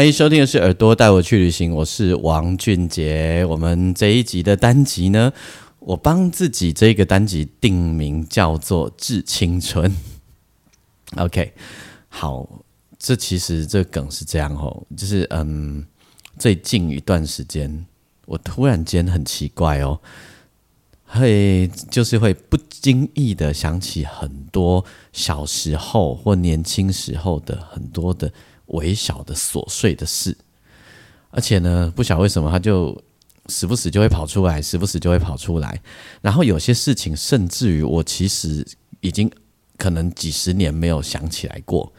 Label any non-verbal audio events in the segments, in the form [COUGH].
欢迎收听的是《耳朵带我去旅行》，我是王俊杰。我们这一集的单集呢，我帮自己这个单集定名叫做《致青春》。OK，好，这其实这梗是这样哦，就是嗯，最近一段时间，我突然间很奇怪哦，会就是会不经意的想起很多小时候或年轻时候的很多的。微小的琐碎的事，而且呢，不晓为什么，他就时不时就会跑出来，时不时就会跑出来。然后有些事情，甚至于我其实已经可能几十年没有想起来过。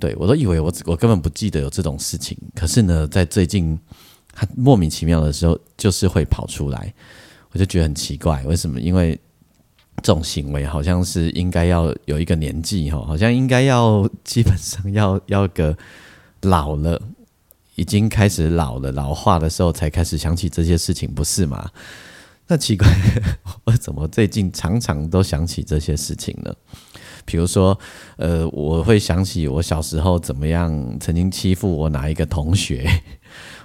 对我都以为我我根本不记得有这种事情，可是呢，在最近，他莫名其妙的时候，就是会跑出来，我就觉得很奇怪，为什么？因为这种行为好像是应该要有一个年纪哈，好像应该要基本上要要个老了，已经开始老了老化的时候才开始想起这些事情，不是吗？那奇怪，我怎么最近常常都想起这些事情呢？比如说，呃，我会想起我小时候怎么样曾经欺负我哪一个同学，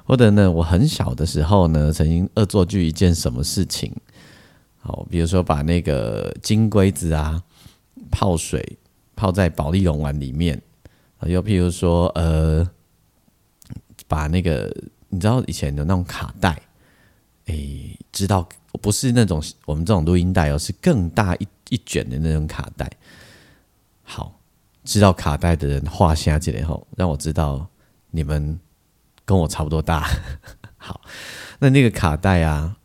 或者呢，我很小的时候呢曾经恶作剧一件什么事情。好，比如说把那个金龟子啊泡水泡在保利龙丸里面，又譬如说呃，把那个你知道以前的那种卡带，诶，知道不是那种我们这种录音带哦，是更大一一卷的那种卡带。好，知道卡带的人画下这里后，让我知道你们跟我差不多大。[LAUGHS] 好，那那个卡带啊。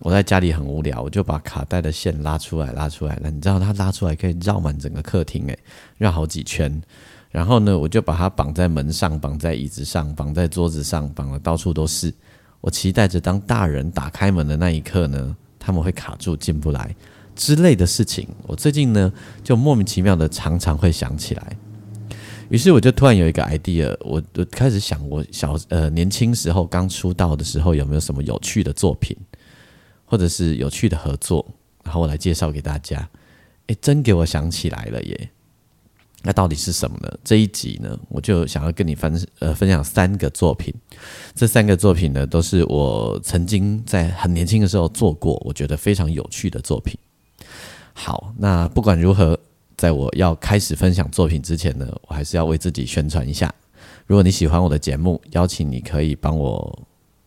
我在家里很无聊，我就把卡带的线拉出来，拉出来了。你知道它拉出来可以绕满整个客厅，诶，绕好几圈。然后呢，我就把它绑在门上，绑在椅子上，绑在桌子上，绑的到处都是。我期待着当大人打开门的那一刻呢，他们会卡住进不来之类的事情。我最近呢，就莫名其妙的常常会想起来。于是我就突然有一个 idea，我就开始想，我小呃年轻时候刚出道的时候有没有什么有趣的作品。或者是有趣的合作，然后我来介绍给大家。诶，真给我想起来了耶！那到底是什么呢？这一集呢，我就想要跟你分呃分享三个作品。这三个作品呢，都是我曾经在很年轻的时候做过，我觉得非常有趣的作品。好，那不管如何，在我要开始分享作品之前呢，我还是要为自己宣传一下。如果你喜欢我的节目，邀请你可以帮我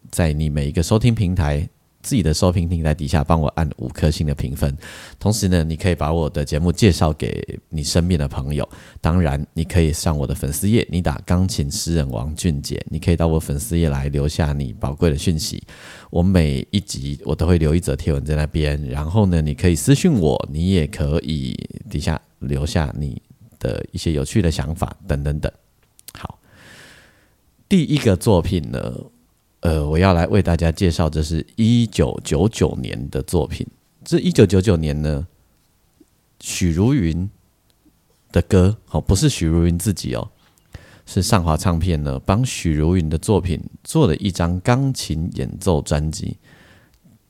在你每一个收听平台。自己的收听平台底下帮我按五颗星的评分，同时呢，你可以把我的节目介绍给你身边的朋友。当然，你可以上我的粉丝页，你打“钢琴诗人王俊杰”，你可以到我粉丝页来留下你宝贵的讯息。我每一集我都会留一则贴文在那边，然后呢，你可以私信我，你也可以底下留下你的一些有趣的想法等等等。好，第一个作品呢。呃，我要来为大家介绍，这是一九九九年的作品。这一九九九年呢，许茹芸的歌，哦，不是许茹芸自己哦，是上华唱片呢帮许茹芸的作品做了一张钢琴演奏专辑。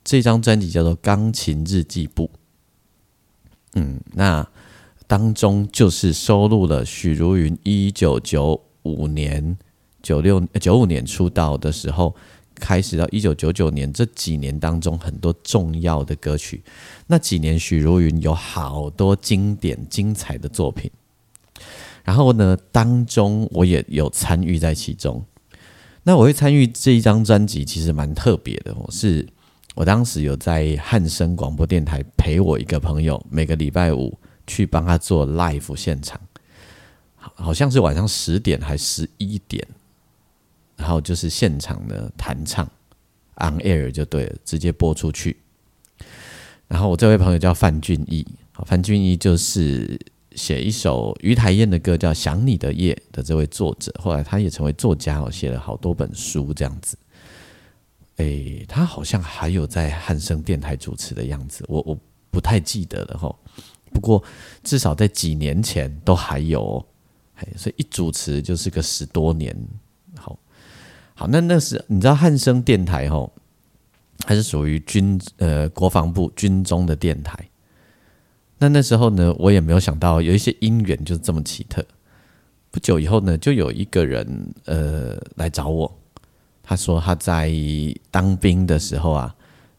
这张专辑叫做《钢琴日记簿》。嗯，那当中就是收录了许茹芸一九九五年。九六九五年出道的时候，开始到一九九九年这几年当中，很多重要的歌曲。那几年，许茹芸有好多经典精彩的作品。然后呢，当中我也有参与在其中。那我会参与这一张专辑，其实蛮特别的。我是我当时有在汉声广播电台陪我一个朋友，每个礼拜五去帮他做 live 现场，好像是晚上十点还十一点。然后就是现场的弹唱，on air 就对了，直接播出去。然后我这位朋友叫范俊义，范俊义就是写一首于台燕的歌，叫《想你的夜》的这位作者，后来他也成为作家哦，写了好多本书这样子。诶，他好像还有在汉声电台主持的样子，我我不太记得了哈。不过至少在几年前都还有，哦所以一主持就是个十多年。那那是你知道汉声电台吼，还是属于军呃国防部军中的电台。那那时候呢，我也没有想到有一些因缘就是这么奇特。不久以后呢，就有一个人呃来找我，他说他在当兵的时候啊，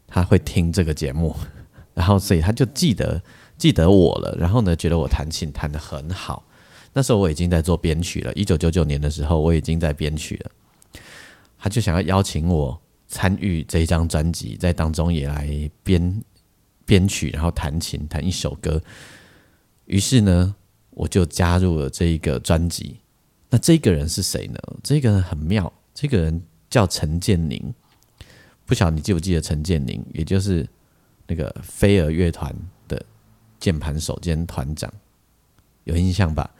他会听这个节目，[LAUGHS] 然后所以他就记得记得我了，然后呢觉得我弹琴弹得很好。那时候我已经在做编曲了，一九九九年的时候我已经在编曲了，他就想要邀请我参与这一张专辑，在当中也来编。编曲，然后弹琴弹一首歌，于是呢，我就加入了这一个专辑。那这个人是谁呢？这个人很妙，这个人叫陈建宁。不晓得你记不记得陈建宁，也就是那个飞儿乐团的键盘手兼团长，有印象吧？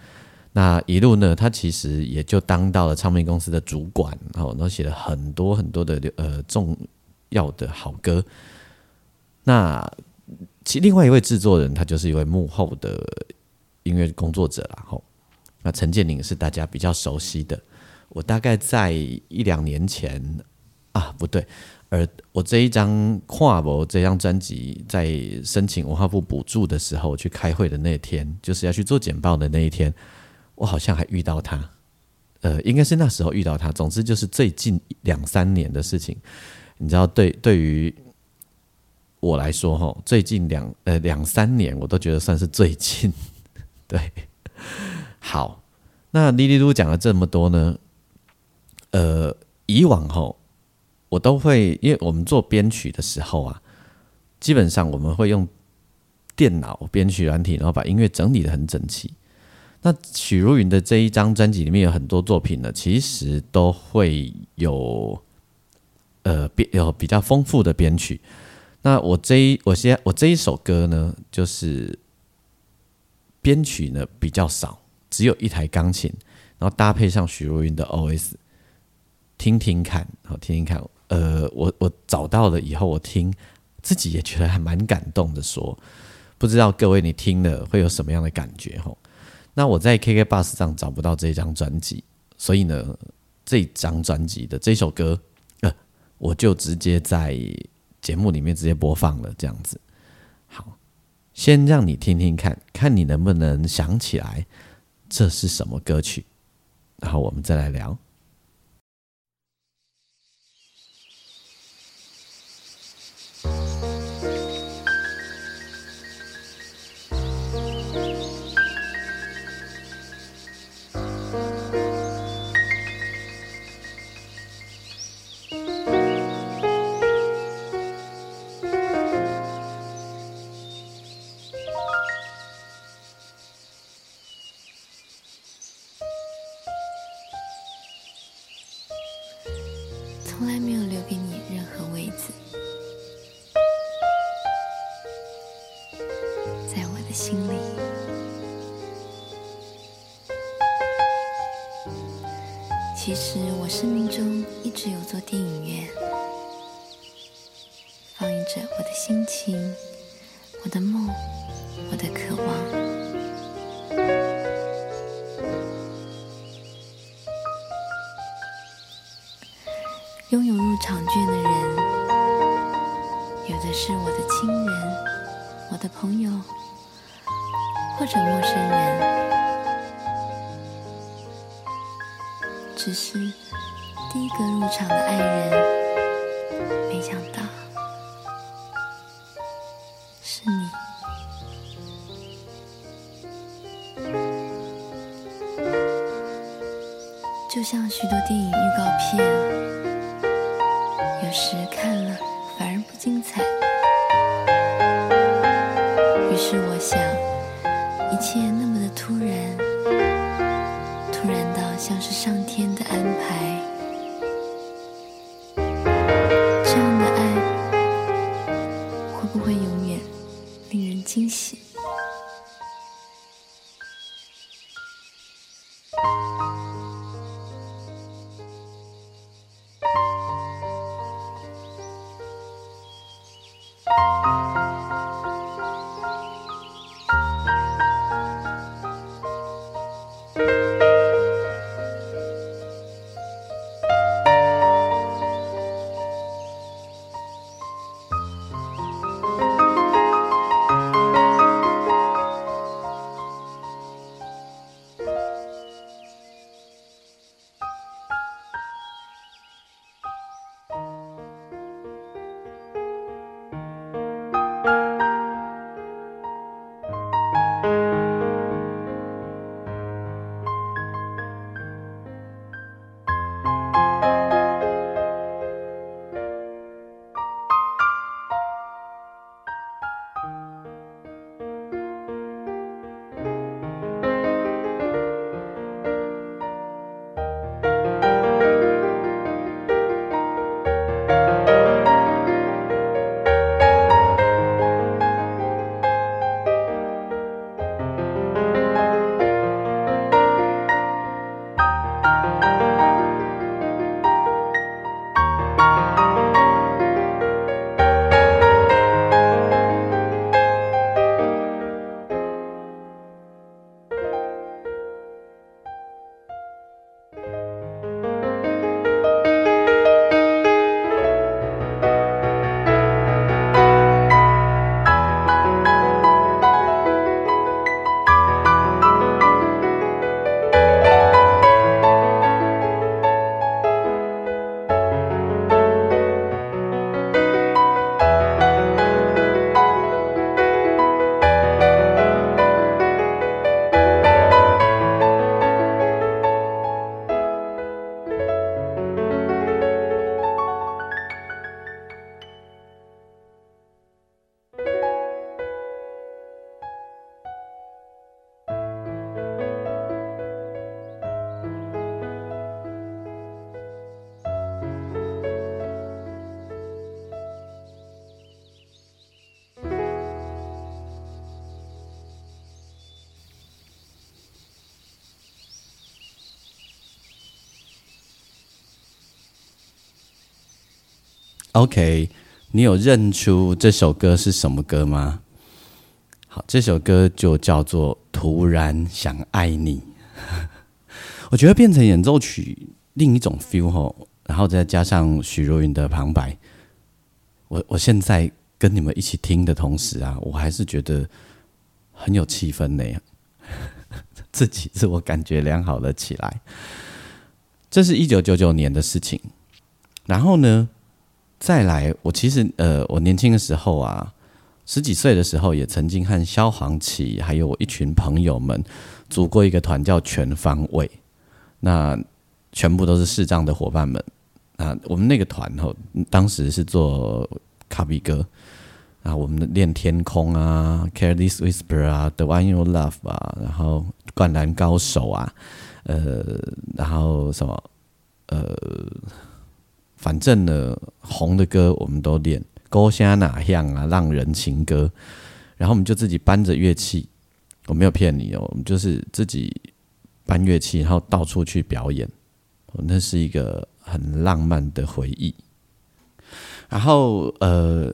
那一路呢，他其实也就当到了唱片公司的主管，然后写了很多很多的呃重要的好歌。那其另外一位制作人，他就是一位幕后的音乐工作者然后那陈建宁是大家比较熟悉的。我大概在一两年前啊，不对，而我这一张跨博这张专辑在申请文化部补助的时候去开会的那天，就是要去做简报的那一天，我好像还遇到他。呃，应该是那时候遇到他。总之就是最近两三年的事情，你知道，对对于。我来说哈，最近两呃两三年，我都觉得算是最近。[LAUGHS] 对，好，那哩哩噜讲了这么多呢，呃，以往哈，我都会，因为我们做编曲的时候啊，基本上我们会用电脑编曲软体，然后把音乐整理的很整齐。那许茹芸的这一张专辑里面有很多作品呢，其实都会有呃编有比较丰富的编曲。那我这一我现我这一首歌呢，就是编曲呢比较少，只有一台钢琴，然后搭配上许茹芸的 OS，听听看，好听听看。呃，我我找到了以后，我听自己也觉得还蛮感动的。说不知道各位你听了会有什么样的感觉？吼，那我在 KK Bus 上找不到这张专辑，所以呢，这张专辑的这首歌，呃，我就直接在。节目里面直接播放了，这样子。好，先让你听听看，看你能不能想起来这是什么歌曲，然后我们再来聊。从来没有留给你任何位子。在我的心里。其实我生命中一直有座电影院。放映着我的心情，我的梦，我的渴望。或者陌生人只是第一个入场的爱人没想到。是你就像许多电影预告片 OK，你有认出这首歌是什么歌吗？好，这首歌就叫做《突然想爱你》。[LAUGHS] 我觉得变成演奏曲另一种 feel 吼，然后再加上许茹芸的旁白，我我现在跟你们一起听的同时啊，我还是觉得很有气氛呢，[LAUGHS] 自己自我感觉良好了起来。这是一九九九年的事情，然后呢，再来，我其实呃，我年轻的时候啊。十几岁的时候，也曾经和萧煌奇还有我一群朋友们组过一个团，叫全方位。那全部都是视障的伙伴们。啊，我们那个团吼，当时是做卡比歌啊，我们练天空啊，Careless Whisper 啊，The One You Love 啊，然后灌篮高手啊，呃，然后什么呃，反正呢，红的歌我们都练。勾虾哪样啊？浪人情歌，然后我们就自己搬着乐器，我没有骗你哦，我们就是自己搬乐器，然后到处去表演，那是一个很浪漫的回忆。然后呃，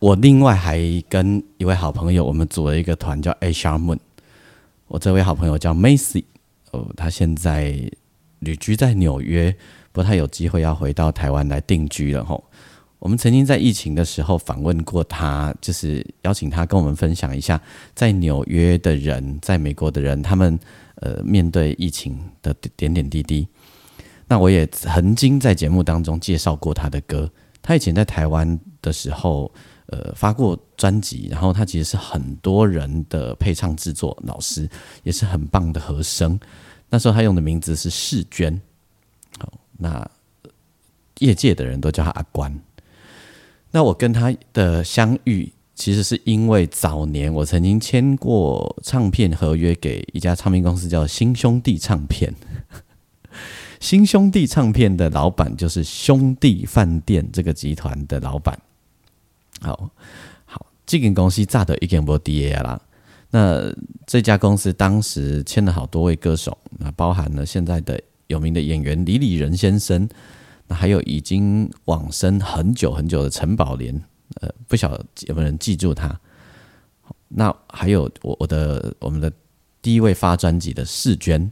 我另外还跟一位好朋友，我们组了一个团叫 A s h a r Moon。我这位好朋友叫 Macy，哦，他现在旅居在纽约，不太有机会要回到台湾来定居了吼。我们曾经在疫情的时候访问过他，就是邀请他跟我们分享一下在纽约的人，在美国的人，他们呃面对疫情的点点滴滴。那我也曾经在节目当中介绍过他的歌。他以前在台湾的时候，呃发过专辑，然后他其实是很多人的配唱制作老师，也是很棒的和声。那时候他用的名字是世娟，那业界的人都叫他阿关。那我跟他的相遇，其实是因为早年我曾经签过唱片合约给一家唱片公司，叫新兄弟唱片。[LAUGHS] 新兄弟唱片的老板就是兄弟饭店这个集团的老板。好好，这间公司炸的一点不 D A 啦。那这家公司当时签了好多位歌手，那包含了现在的有名的演员李李仁先生。那还有已经往生很久很久的陈宝莲，呃，不晓得有没有人记住他？那还有我我的我们的第一位发专辑的世娟，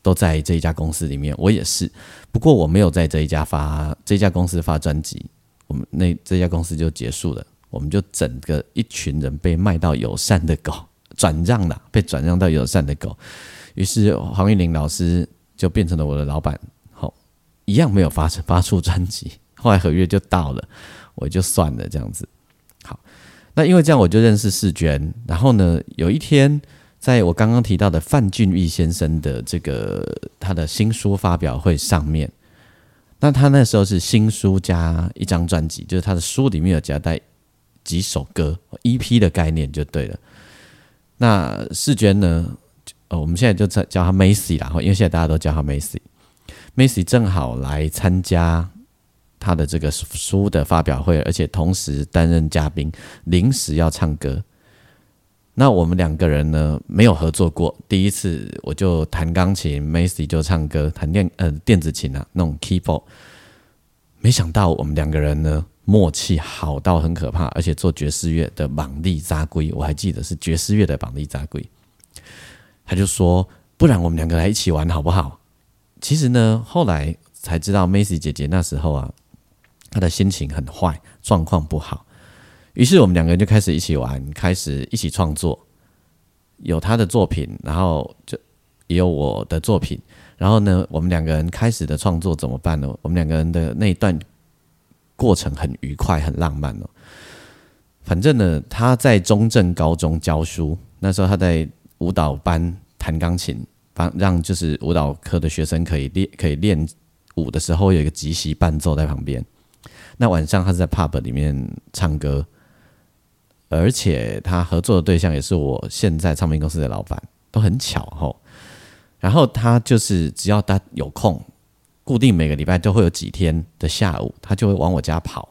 都在这一家公司里面。我也是，不过我没有在这一家发这家公司发专辑，我们那这家公司就结束了。我们就整个一群人被卖到友善的狗，转让了，被转让到友善的狗。于是黄玉玲老师就变成了我的老板。好一样没有发发出专辑，[LAUGHS] 后来合约就到了，我就算了这样子。好，那因为这样我就认识世娟，然后呢，有一天在我刚刚提到的范俊义先生的这个他的新书发表会上面，那他那时候是新书加一张专辑，就是他的书里面有夹带几首歌，EP 的概念就对了。那世娟呢，呃，我们现在就叫叫他 Macy 啦，因为现在大家都叫他 Macy。Macy 正好来参加他的这个书的发表会，而且同时担任嘉宾，临时要唱歌。那我们两个人呢没有合作过，第一次我就弹钢琴，Macy 就唱歌，弹电呃电子琴啊那种 keyboard。没想到我们两个人呢默契好到很可怕，而且做爵士乐的绑力扎龟，我还记得是爵士乐的绑力扎龟。他就说：“不然我们两个来一起玩好不好？”其实呢，后来才知道，Macy 姐姐那时候啊，她的心情很坏，状况不好。于是我们两个人就开始一起玩，开始一起创作。有她的作品，然后就也有我的作品。然后呢，我们两个人开始的创作怎么办呢？我们两个人的那一段过程很愉快，很浪漫哦。反正呢，他在中正高中教书，那时候他在舞蹈班弹钢琴。帮让就是舞蹈科的学生可以练可以练舞的时候有一个即席伴奏在旁边。那晚上他是在 pub 里面唱歌，而且他合作的对象也是我现在唱片公司的老板，都很巧吼。然后他就是只要他有空，固定每个礼拜都会有几天的下午，他就会往我家跑。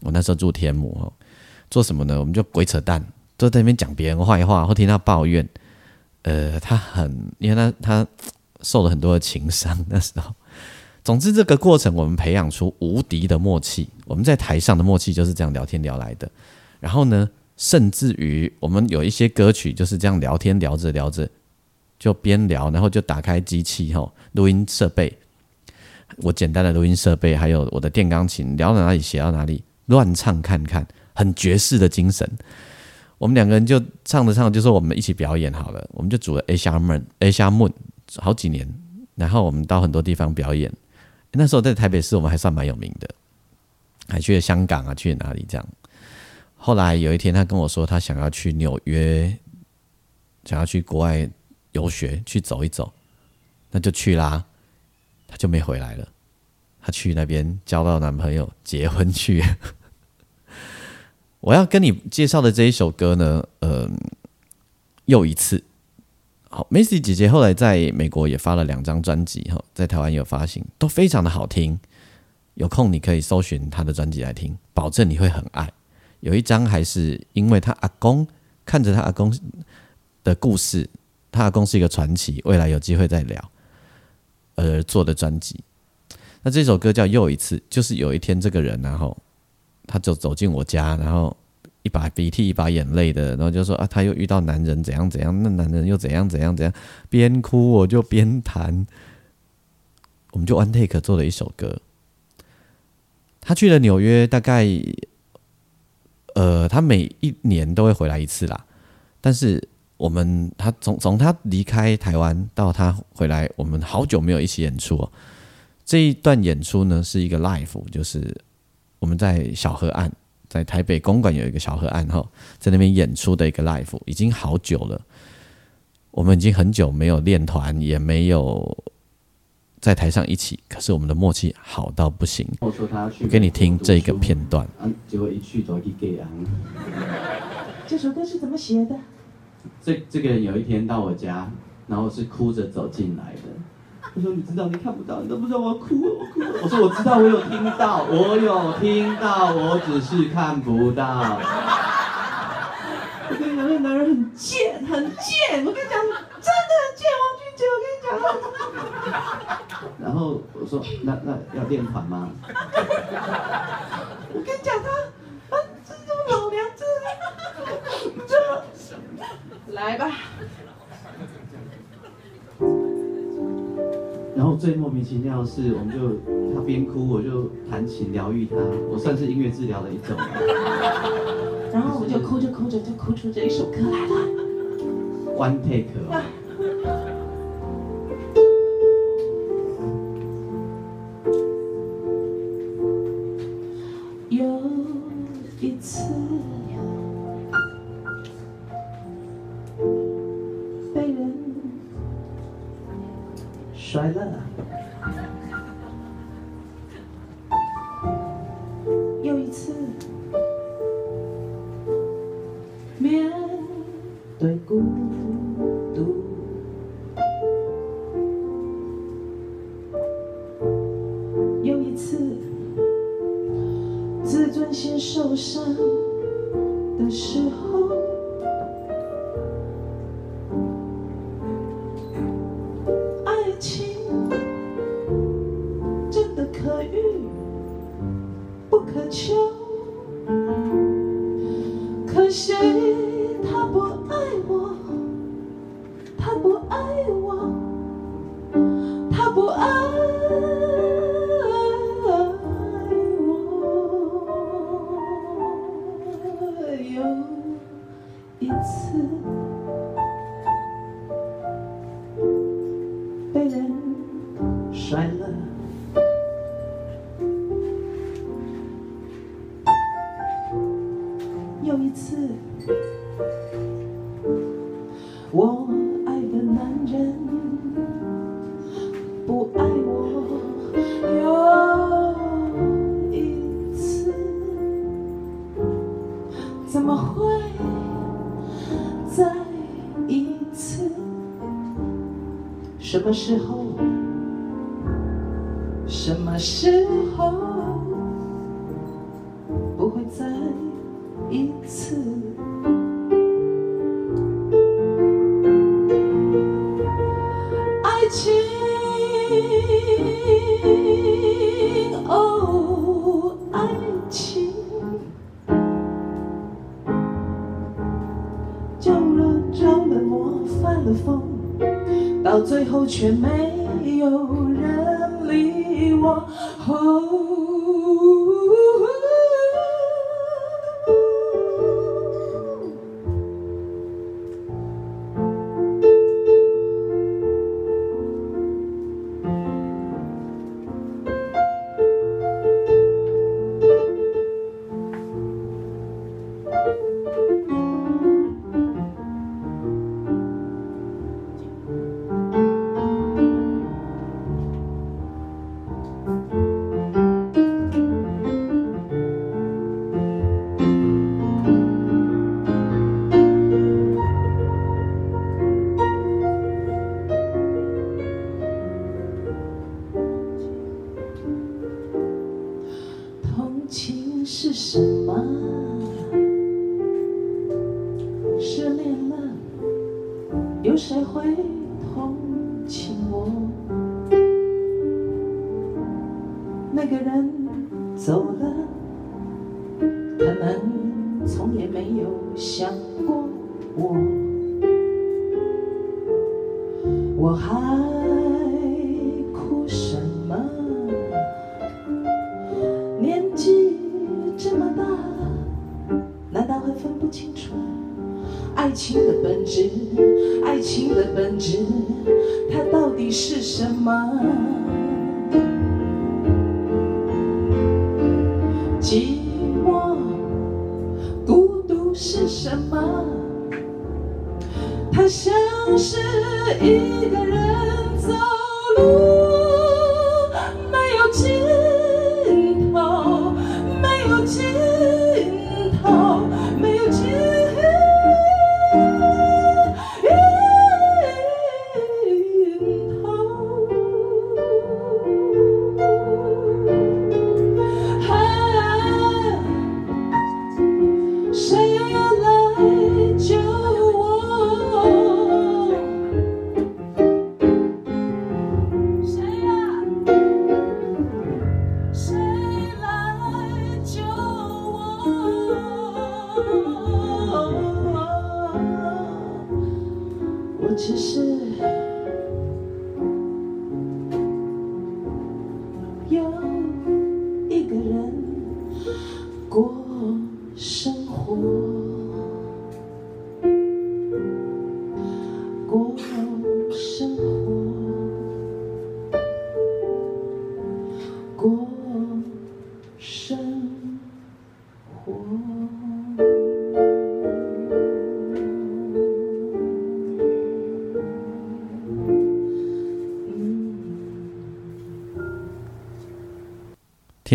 我那时候住天母哦，做什么呢？我们就鬼扯淡，都在那边讲别人坏话或听他抱怨。呃，他很，因为他他受了很多的情伤，那时候总之，这个过程我们培养出无敌的默契。我们在台上的默契就是这样聊天聊来的。然后呢，甚至于我们有一些歌曲就是这样聊天聊着聊着，就边聊，然后就打开机器哈，录音设备，我简单的录音设备，还有我的电钢琴，聊到哪里写到哪里，乱唱看看，很爵士的精神。我们两个人就唱着唱，就说我们一起表演好了。我们就组了 A 虾 Moon，A 虾 Moon 好几年，然后我们到很多地方表演。那时候在台北市，我们还算蛮有名的，还去了香港啊，去了哪里这样。后来有一天，他跟我说，他想要去纽约，想要去国外游学，去走一走，那就去啦。他就没回来了，他去那边交到男朋友，结婚去。我要跟你介绍的这一首歌呢，呃，又一次。好，Macy 姐姐后来在美国也发了两张专辑，哈，在台湾有发行，都非常的好听。有空你可以搜寻她的专辑来听，保证你会很爱。有一张还是因为她阿公看着她阿公的故事，她阿公是一个传奇，未来有机会再聊而做的专辑。那这首歌叫又一次，就是有一天这个人，然后他就走进我家，然后。一把鼻涕一把眼泪的，然后就说啊，他又遇到男人怎样怎样，那男人又怎样怎样怎样，边哭我就边弹，我们就 one take 做了一首歌。他去了纽约，大概呃，他每一年都会回来一次啦。但是我们他从从他离开台湾到他回来，我们好久没有一起演出。哦这一段演出呢，是一个 live，就是我们在小河岸。在台北公馆有一个小河岸哈，在那边演出的一个 live 已经好久了，我们已经很久没有练团，也没有在台上一起，可是我们的默契好到不行。我说他去，我给你听这个片段。结果一去就去给人。这首歌是怎么写的？这这个人有一天到我家，然后是哭着走进来的。我说：“你知道你看不到，你都不知道我哭，我哭。”我说：“我知道，我有听到，我有听到，我只是看不到。”我跟你讲，那男人很贱，很贱。我跟你讲，真的很贱，王俊杰，我跟你讲。然后我说：“那那要练团吗？”我跟你讲，他啊，这种老娘这这，来吧。然后最莫名其妙的是，我们就他边哭，我就弹琴疗愈他，我算是音乐治疗的一种。[LAUGHS] 然后我们就哭着哭着就哭出这一首歌来了。One take。什么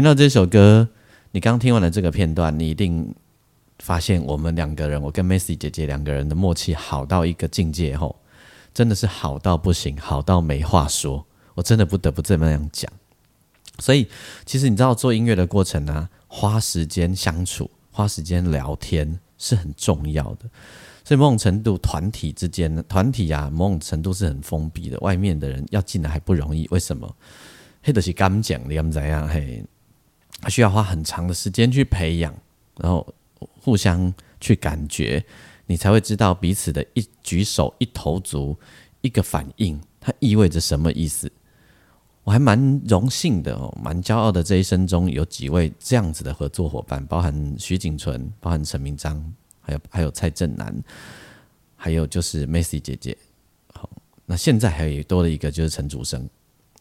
听到这首歌，你刚听完了这个片段，你一定发现我们两个人，我跟 Messi 姐姐两个人的默契好到一个境界吼，真的是好到不行，好到没话说。我真的不得不这么样讲。所以，其实你知道做音乐的过程呢、花时间相处，花时间聊天是很重要的。所以某种程度，团体之间，团体啊，某种程度是很封闭的，外面的人要进来还不容易。为什么？黑的是刚讲的，你们怎样？嘿，需要花很长的时间去培养，然后互相去感觉，你才会知道彼此的一举手、一投足、一个反应，它意味着什么意思。我还蛮荣幸的哦，蛮骄傲的。这一生中有几位这样子的合作伙伴，包含徐景纯，包含陈明章，还有还有蔡正南，还有就是 Messi 姐姐。好，那现在还有多了一个就是陈竹生。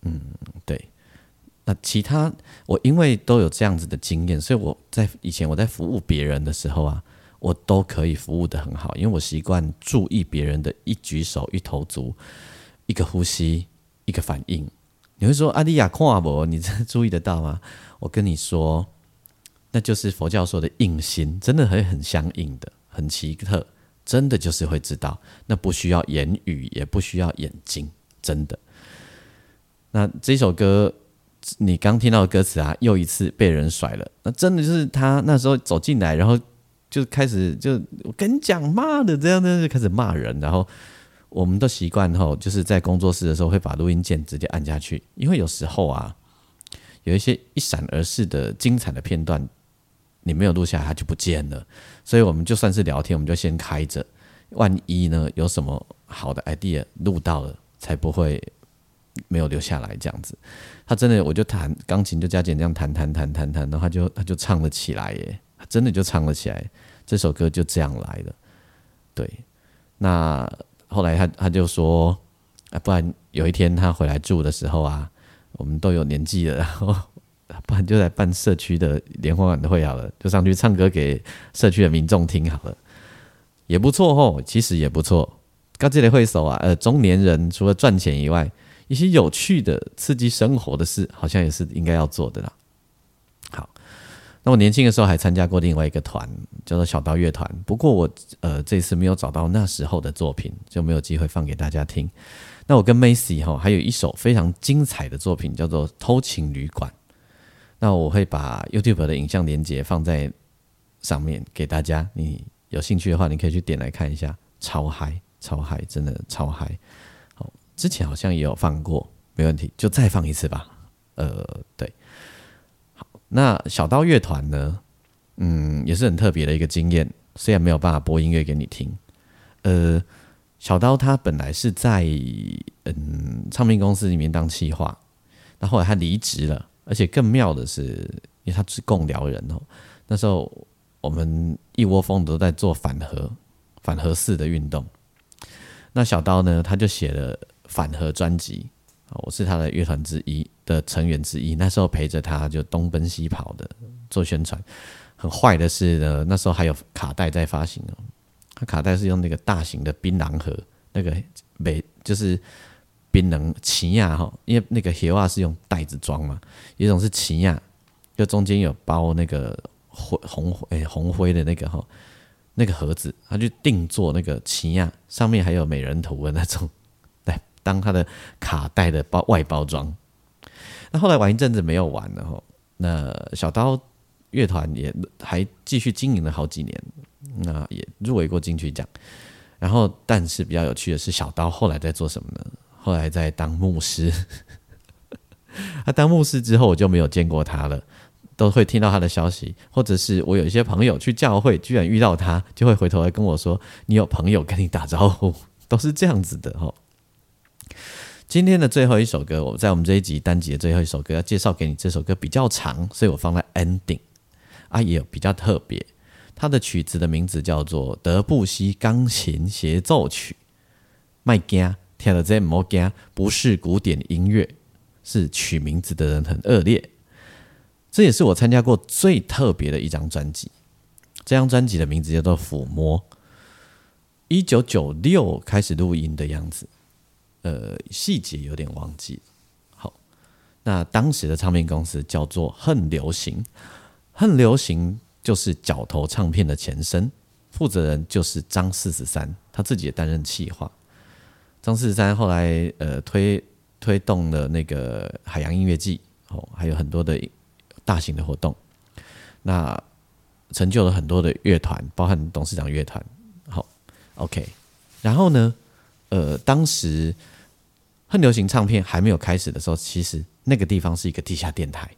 嗯，对。那其他我因为都有这样子的经验，所以我在以前我在服务别人的时候啊，我都可以服务的很好，因为我习惯注意别人的一举手、一投足、一个呼吸、一个反应。你会说阿丽亚看不？你这注意得到吗？我跟你说，那就是佛教说的应心，真的会很相应的，很奇特，真的就是会知道，那不需要言语，也不需要眼睛，真的。那这首歌，你刚听到的歌词啊，又一次被人甩了。那真的就是他那时候走进来，然后就开始就我跟你讲骂的这样这样，就开始骂人。然后我们都习惯后，就是在工作室的时候会把录音键直接按下去，因为有时候啊，有一些一闪而逝的精彩的片段，你没有录下来，它就不见了。所以我们就算是聊天，我们就先开着，万一呢有什么好的 idea 录到了，才不会没有留下来这样子。他真的，我就弹钢琴就加减这样弹弹弹弹弹，然后他就他就唱了起来耶，他真的就唱了起来。这首歌就这样来的。对，那后来他他就说，啊，不然有一天他回来住的时候啊，我们都有年纪了，然后 [LAUGHS] 不然就来办社区的联欢晚会好了，就上去唱歌给社区的民众听好了，也不错吼，其实也不错。刚这里会手啊，呃，中年人除了赚钱以外。一些有趣的、刺激生活的事，好像也是应该要做的啦。好，那我年轻的时候还参加过另外一个团，叫做小刀乐团。不过我呃这次没有找到那时候的作品，就没有机会放给大家听。那我跟 Macy 哈还有一首非常精彩的作品，叫做《偷情旅馆》。那我会把 YouTube 的影像连接放在上面给大家，你有兴趣的话，你可以去点来看一下，超嗨，超嗨，真的超嗨。之前好像也有放过，没问题，就再放一次吧。呃，对，好，那小刀乐团呢？嗯，也是很特别的一个经验。虽然没有办法播音乐给你听，呃，小刀他本来是在嗯唱片公司里面当企划，那后来他离职了，而且更妙的是，因为他是共疗人哦。那时候我们一窝蜂都在做反核、反核四的运动，那小刀呢，他就写了。反核专辑，我是他的乐团之一的成员之一。那时候陪着他就东奔西跑的做宣传。很坏的是呢，那时候还有卡带在发行哦。他卡带是用那个大型的槟榔盒，那个美就是槟榔奇亚哈，因为那个鞋袜是用袋子装嘛，一种是奇亚，就中间有包那个灰红诶红灰的那个哈那个盒子，他就定做那个奇亚，上面还有美人图的那种。当他的卡带的包外包装，那后来玩一阵子没有玩了吼，那小刀乐团也还继续经营了好几年，那也入围过金曲奖。然后，但是比较有趣的是，小刀后来在做什么呢？后来在当牧师。[LAUGHS] 他当牧师之后，我就没有见过他了，都会听到他的消息，或者是我有一些朋友去教会，居然遇到他，就会回头来跟我说：“你有朋友跟你打招呼，都是这样子的吼。”今天的最后一首歌，我在我们这一集单集的最后一首歌要介绍给你。这首歌比较长，所以我放在 ending 啊，也有比较特别。它的曲子的名字叫做《德布西钢琴协奏曲》。麦惊，听了这莫惊，不是古典音乐，是取名字的人很恶劣。这也是我参加过最特别的一张专辑。这张专辑的名字叫做《抚摸》，一九九六开始录音的样子。呃，细节有点忘记。好，那当时的唱片公司叫做恨流行，恨流行就是角头唱片的前身，负责人就是张四十三，他自己也担任企划。张四十三后来呃推推动了那个海洋音乐季，哦，还有很多的大型的活动，那成就了很多的乐团，包含董事长乐团。好，OK，然后呢？呃，当时很流行唱片还没有开始的时候，其实那个地方是一个地下电台。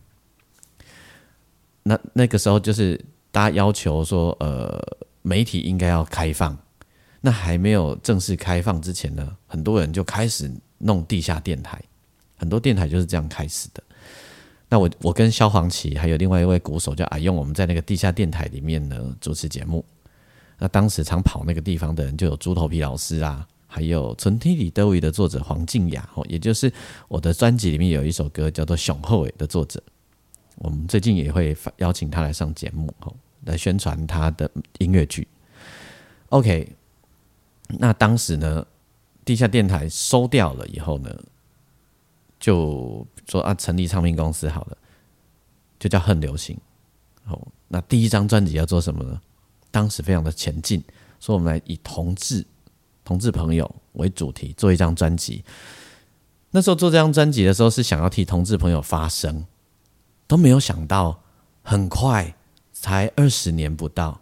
那那个时候就是大家要求说，呃，媒体应该要开放。那还没有正式开放之前呢，很多人就开始弄地下电台，很多电台就是这样开始的。那我我跟萧煌奇还有另外一位鼓手叫阿用，我们在那个地下电台里面呢主持节目。那当时常跑那个地方的人就有猪头皮老师啊。还有《纯天里德维》的作者黄静雅，哦，也就是我的专辑里面有一首歌叫做《雄厚》的作者，我们最近也会邀请他来上节目，哦，来宣传他的音乐剧。OK，那当时呢，地下电台收掉了以后呢，就说啊，成立唱片公司好了，就叫恨流行。哦，那第一张专辑要做什么呢？当时非常的前进，说我们来以同志。同志朋友为主题做一张专辑，那时候做这张专辑的时候是想要替同志朋友发声，都没有想到很快才二十年不到，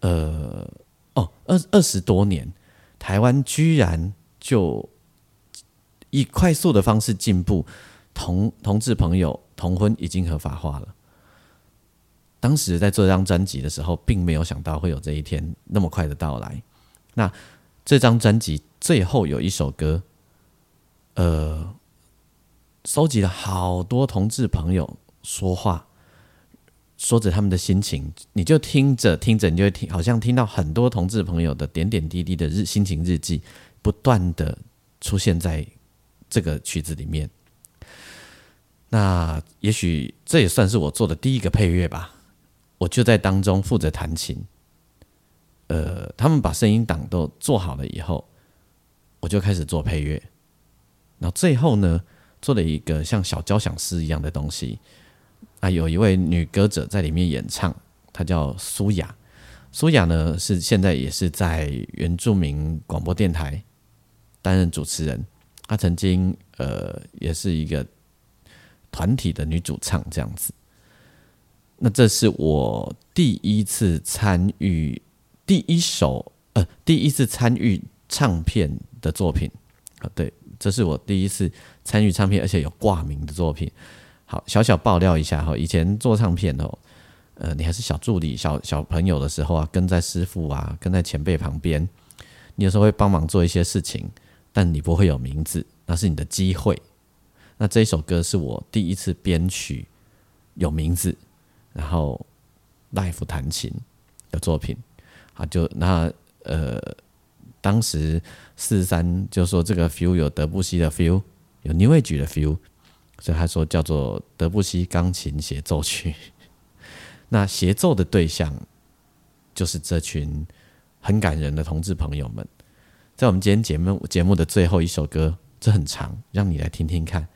呃，哦，二二十多年，台湾居然就以快速的方式进步，同同志朋友同婚已经合法化了。当时在做这张专辑的时候，并没有想到会有这一天那么快的到来，那。这张专辑最后有一首歌，呃，收集了好多同志朋友说话，说着他们的心情，你就听着听着，你就会听，好像听到很多同志朋友的点点滴滴的日心情日记，不断的出现在这个曲子里面。那也许这也算是我做的第一个配乐吧，我就在当中负责弹琴。呃，他们把声音档都做好了以后，我就开始做配乐。然后最后呢，做了一个像小交响诗一样的东西。啊，有一位女歌者在里面演唱，她叫苏雅。苏雅呢是现在也是在原住民广播电台担任主持人。她曾经呃也是一个团体的女主唱这样子。那这是我第一次参与。第一首呃，第一次参与唱片的作品啊，对，这是我第一次参与唱片，而且有挂名的作品。好，小小爆料一下哈，以前做唱片哦，呃，你还是小助理、小小朋友的时候啊，跟在师傅啊，跟在前辈旁边，你有时候会帮忙做一些事情，但你不会有名字，那是你的机会。那这一首歌是我第一次编曲有名字，然后 live 弹琴的作品。啊，就那呃，当时四三就说这个 feel 有德布西的 feel，有牛尾举的 feel，所以他说叫做德布西钢琴协奏曲。[LAUGHS] 那协奏的对象就是这群很感人的同志朋友们。在我们今天节目节目的最后一首歌，这很长，让你来听听看。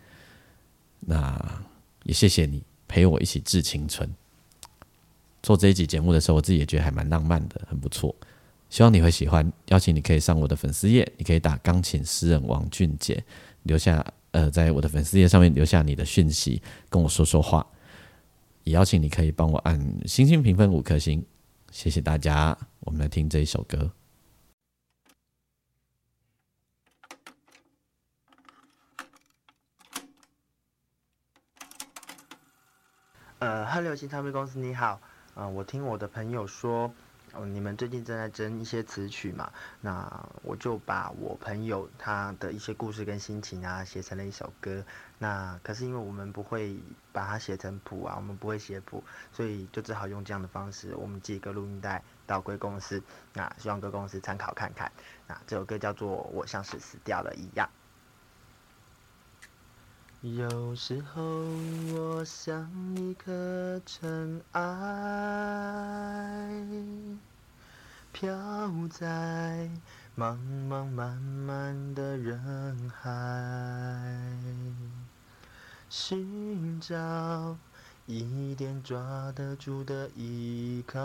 那也谢谢你陪我一起致青春。做这一集节目的时候，我自己也觉得还蛮浪漫的，很不错。希望你会喜欢。邀请你可以上我的粉丝页，你可以打“钢琴诗人王俊杰”，留下呃，在我的粉丝页上面留下你的讯息，跟我说说话。也邀请你可以帮我按星星评分五颗星，谢谢大家。我们来听这一首歌。呃，哈流行唱片公司，你好。啊，我听我的朋友说，嗯，你们最近正在争一些词曲嘛，那我就把我朋友他的一些故事跟心情啊写成了一首歌。那可是因为我们不会把它写成谱啊，我们不会写谱，所以就只好用这样的方式，我们寄一个录音带到贵公司，那希望贵公司参考看看。那这首歌叫做《我像是死掉了一样》。有时候我像一颗尘埃，飘在茫茫漫漫的人海，寻找一点抓得住的依靠。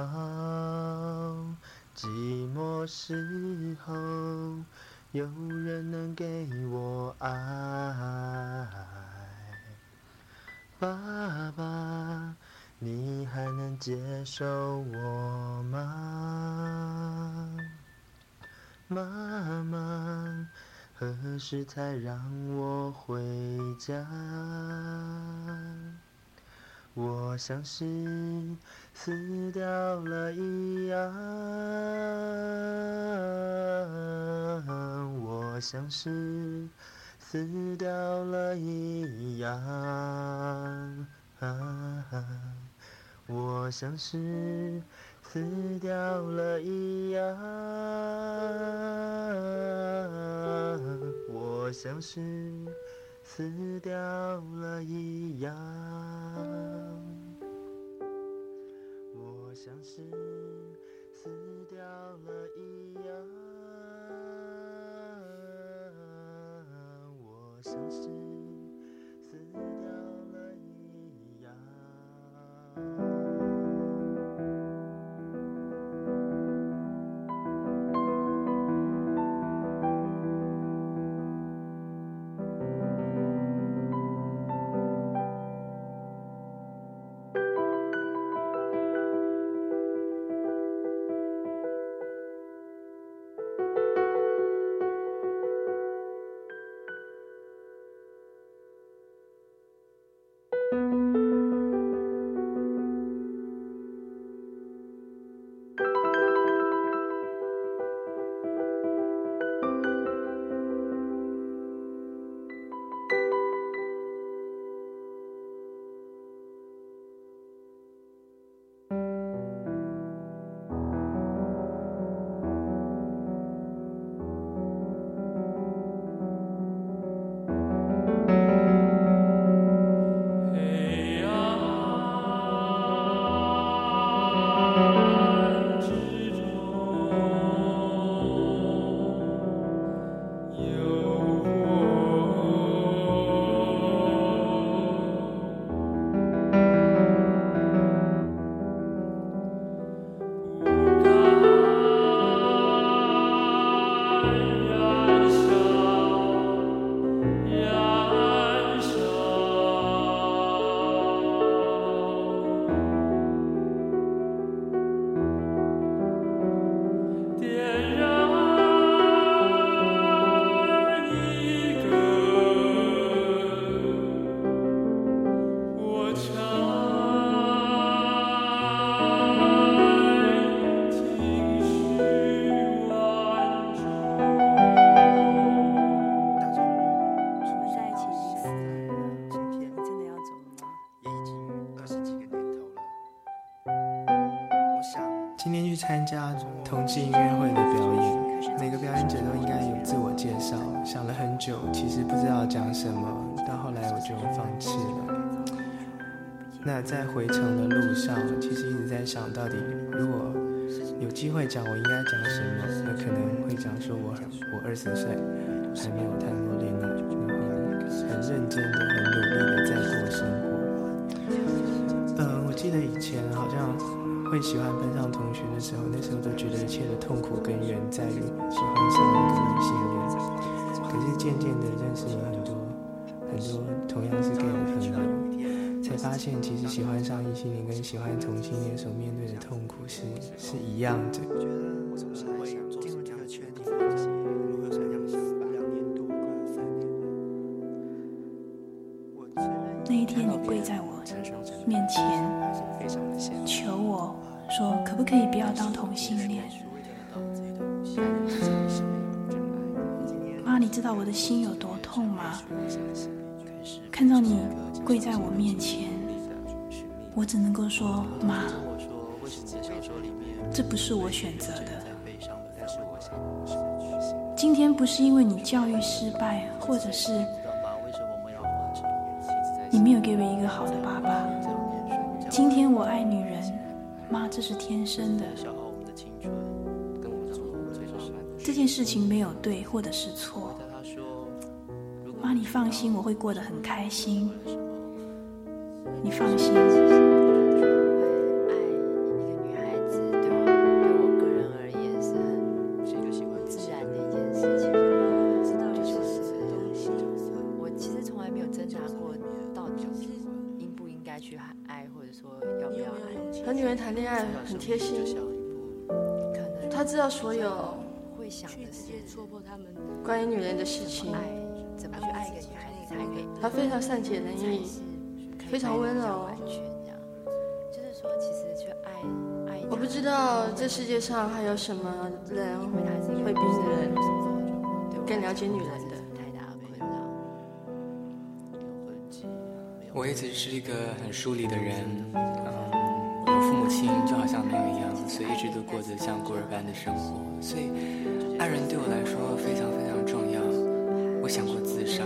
寂寞时候，有人能给我爱。爸爸，你还能接受我吗？妈妈，何时才让我回家？我像是死掉了一样，像是。死掉了一样，啊我像是死掉了一样，我像是死掉了一样，我像是死掉了一样。像放弃了。那在回程的路上，其实一直在想到底，如果有机会讲，我应该讲什么？那可能会讲说我我二十岁，还没有谈过恋爱，然后很认真的、很努力的在过生活。嗯，我记得以前好像。会喜欢班上同学的时候，那时候都觉得一切的痛苦根源在于喜欢上一个异性恋。可是渐渐的认识了很多很多同样是 gay 的朋友，才发现其实喜欢上异性恋跟喜欢同性恋所面对的痛苦是是一样的。是我选择的。今天不是因为你教育失败，或者是你没有给我一个好的爸爸。今天我爱女人，妈，这是天生的。这件事情没有对或者是错。妈，你放心，我会过得很开心。你放心。关于女人的事情。他非常善解人意，非常温柔。我不知道这世界上还有什么人会比人更了解女人的。我一直是一个很疏离的人。心就好像没有一样，所以一直都过着像孤儿般的生活。所以，爱人对我来说非常非常重要。我想过自杀，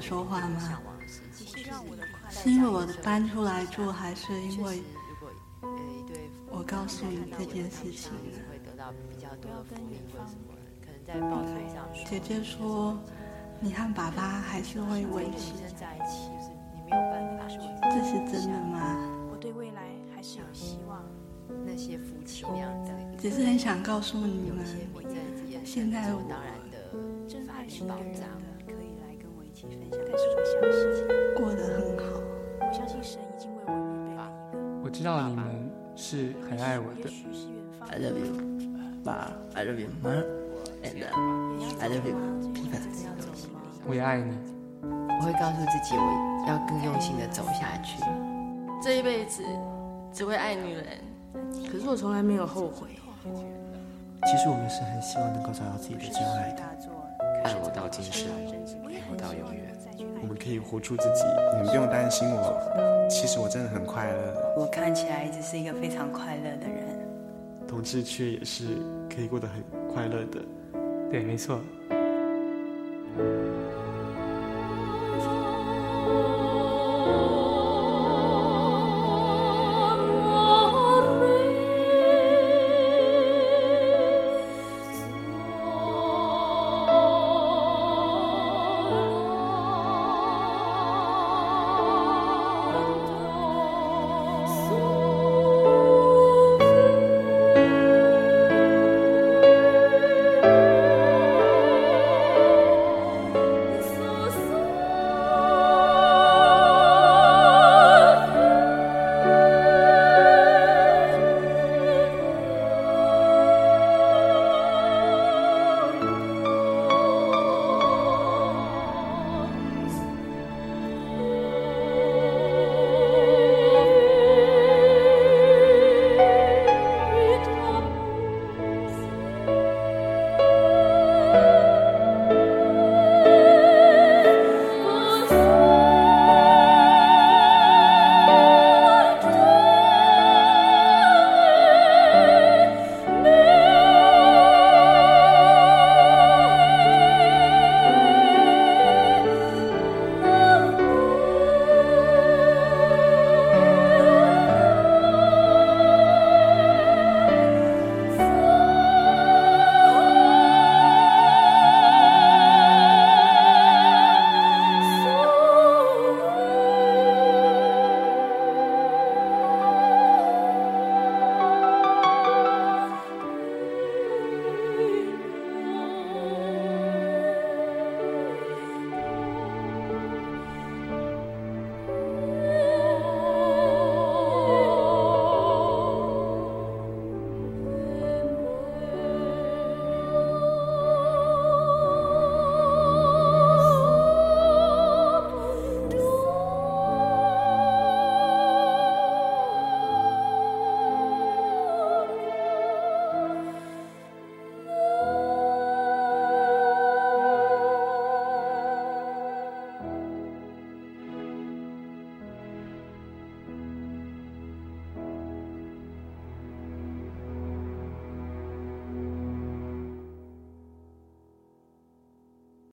说话吗？是因为我搬出来住，还是因为我告诉你这件事情？姐姐说，你和爸爸还是会维持在一起，这是真的吗？我对未来还是有希望。那些夫妻那样的，只是很想告诉你们，现在我真爱是保障。过得很好。我相信神已经为我预备了一个。我知道你们是很爱我的。I love you，爸。I love you，妈。And I love you，皮粉。我也爱你。我会告诉自己，我要更用心的走下去。这一辈子只会爱女人，可是我从来没有后悔。其实我们是很希望能够找到自己的真爱的。爱我到今生陪我到永远。我们可以活出自己。你们不用担心我其实我真的很快乐。我看起来一直是一个非常快乐的人。同志却也是可以过得很快乐的。对没错。